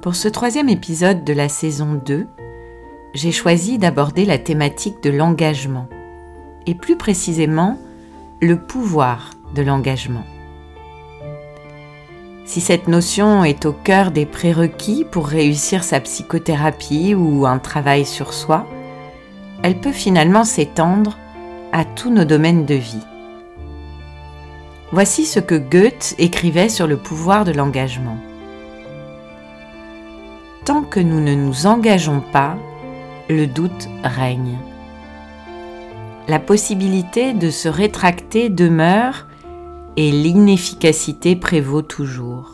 Pour ce troisième épisode de la saison 2, j'ai choisi d'aborder la thématique de l'engagement, et plus précisément le pouvoir de l'engagement. Si cette notion est au cœur des prérequis pour réussir sa psychothérapie ou un travail sur soi, elle peut finalement s'étendre à tous nos domaines de vie. Voici ce que Goethe écrivait sur le pouvoir de l'engagement. Tant que nous ne nous engageons pas, le doute règne. La possibilité de se rétracter demeure et l'inefficacité prévaut toujours.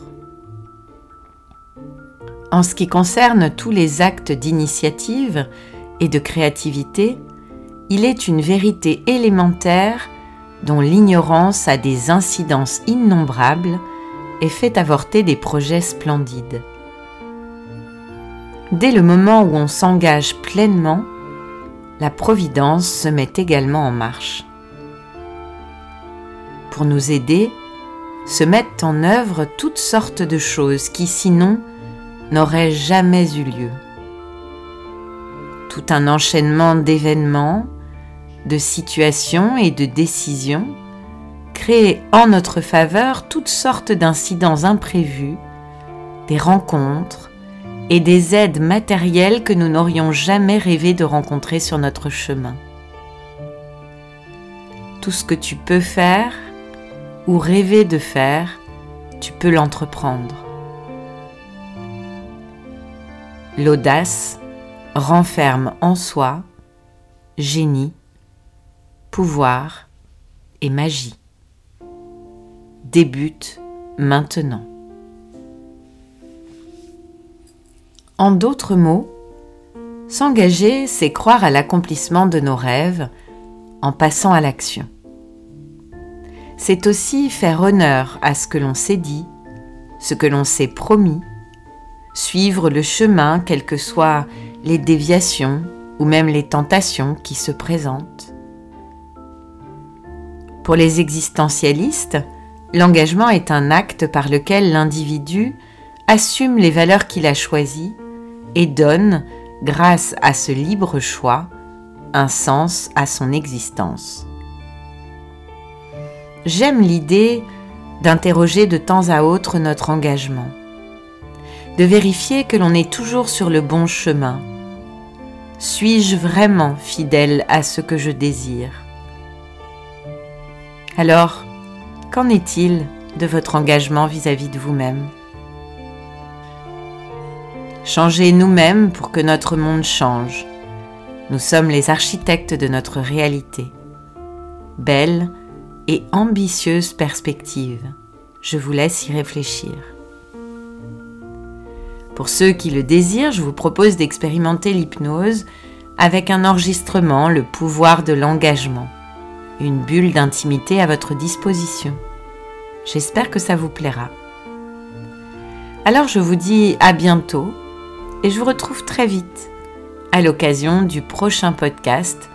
En ce qui concerne tous les actes d'initiative et de créativité, il est une vérité élémentaire dont l'ignorance a des incidences innombrables et fait avorter des projets splendides. Dès le moment où on s'engage pleinement, la Providence se met également en marche. Pour nous aider, se mettent en œuvre toutes sortes de choses qui sinon n'auraient jamais eu lieu. Tout un enchaînement d'événements, de situations et de décisions créent en notre faveur toutes sortes d'incidents imprévus, des rencontres et des aides matérielles que nous n'aurions jamais rêvé de rencontrer sur notre chemin. Tout ce que tu peux faire ou rêver de faire, tu peux l'entreprendre. L'audace renferme en soi génie pouvoir et magie. Débute maintenant. En d'autres mots, s'engager, c'est croire à l'accomplissement de nos rêves en passant à l'action. C'est aussi faire honneur à ce que l'on s'est dit, ce que l'on s'est promis, suivre le chemin, quelles que soient les déviations ou même les tentations qui se présentent. Pour les existentialistes, l'engagement est un acte par lequel l'individu assume les valeurs qu'il a choisies et donne, grâce à ce libre choix, un sens à son existence. J'aime l'idée d'interroger de temps à autre notre engagement, de vérifier que l'on est toujours sur le bon chemin. Suis-je vraiment fidèle à ce que je désire? Alors, qu'en est-il de votre engagement vis-à-vis de vous-même? Changez nous-mêmes pour que notre monde change. Nous sommes les architectes de notre réalité. Belle et ambitieuse perspective. Je vous laisse y réfléchir. Pour ceux qui le désirent, je vous propose d'expérimenter l'hypnose avec un enregistrement, le pouvoir de l'engagement une bulle d'intimité à votre disposition. J'espère que ça vous plaira. Alors je vous dis à bientôt et je vous retrouve très vite à l'occasion du prochain podcast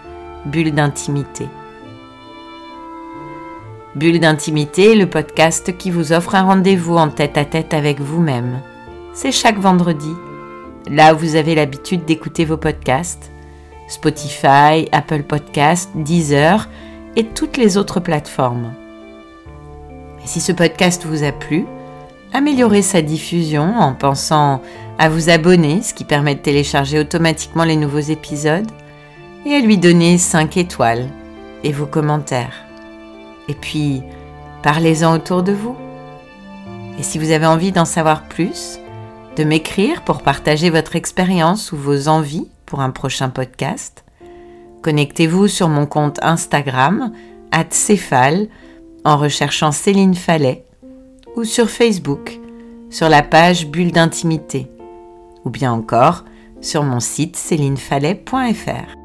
Bulle d'intimité. Bulle d'intimité, le podcast qui vous offre un rendez-vous en tête à tête avec vous-même. C'est chaque vendredi, là où vous avez l'habitude d'écouter vos podcasts, Spotify, Apple Podcasts, Deezer, et toutes les autres plateformes. Et si ce podcast vous a plu, améliorez sa diffusion en pensant à vous abonner, ce qui permet de télécharger automatiquement les nouveaux épisodes, et à lui donner 5 étoiles et vos commentaires. Et puis, parlez-en autour de vous. Et si vous avez envie d'en savoir plus, de m'écrire pour partager votre expérience ou vos envies pour un prochain podcast, Connectez-vous sur mon compte Instagram, Céphale, en recherchant Céline Fallet, ou sur Facebook, sur la page Bulle d'intimité ou bien encore sur mon site célinefallet.fr.